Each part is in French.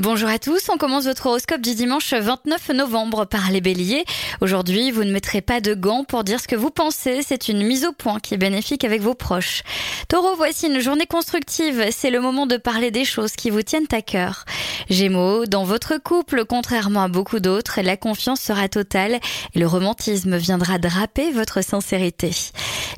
Bonjour à tous, on commence votre horoscope du dimanche 29 novembre par les béliers. Aujourd'hui, vous ne mettrez pas de gants pour dire ce que vous pensez, c'est une mise au point qui est bénéfique avec vos proches. Taureau, voici une journée constructive, c'est le moment de parler des choses qui vous tiennent à cœur. Gémeaux, dans votre couple, contrairement à beaucoup d'autres, la confiance sera totale et le romantisme viendra draper votre sincérité.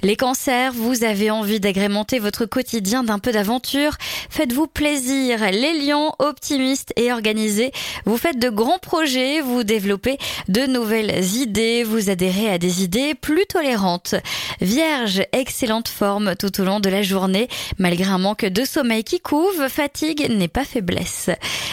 Les cancers, vous avez envie d'agrémenter votre quotidien d'un peu d'aventure, faites-vous plaisir. Les lions, optimistes et organisé. Vous faites de grands projets, vous développez de nouvelles idées, vous adhérez à des idées plus tolérantes. Vierge, excellente forme tout au long de la journée, malgré un manque de sommeil qui couve, fatigue n'est pas faiblesse.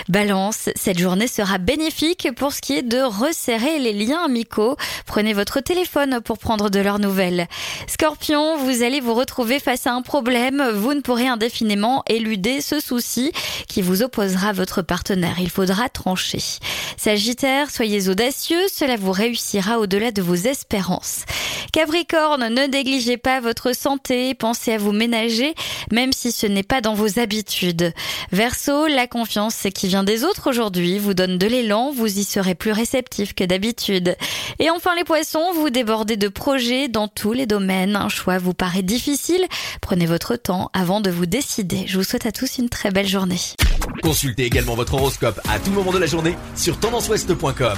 Balance, cette journée sera bénéfique pour ce qui est de resserrer les liens amicaux. Prenez votre téléphone pour prendre de leurs nouvelles. Scorpion, vous allez vous retrouver face à un problème, vous ne pourrez indéfiniment éluder ce souci qui vous opposera votre partenaire il faudra trancher. Sagittaire, soyez audacieux, cela vous réussira au-delà de vos espérances. Capricorne, ne négligez pas votre santé, pensez à vous ménager, même si ce n'est pas dans vos habitudes. Verseau, la confiance qui vient des autres aujourd'hui vous donne de l'élan, vous y serez plus réceptif que d'habitude. Et enfin les poissons, vous débordez de projets dans tous les domaines. Un choix vous paraît difficile, prenez votre temps avant de vous décider. Je vous souhaite à tous une très belle journée. Consultez également votre horoscope à tout moment de la journée sur tendanceouest.com.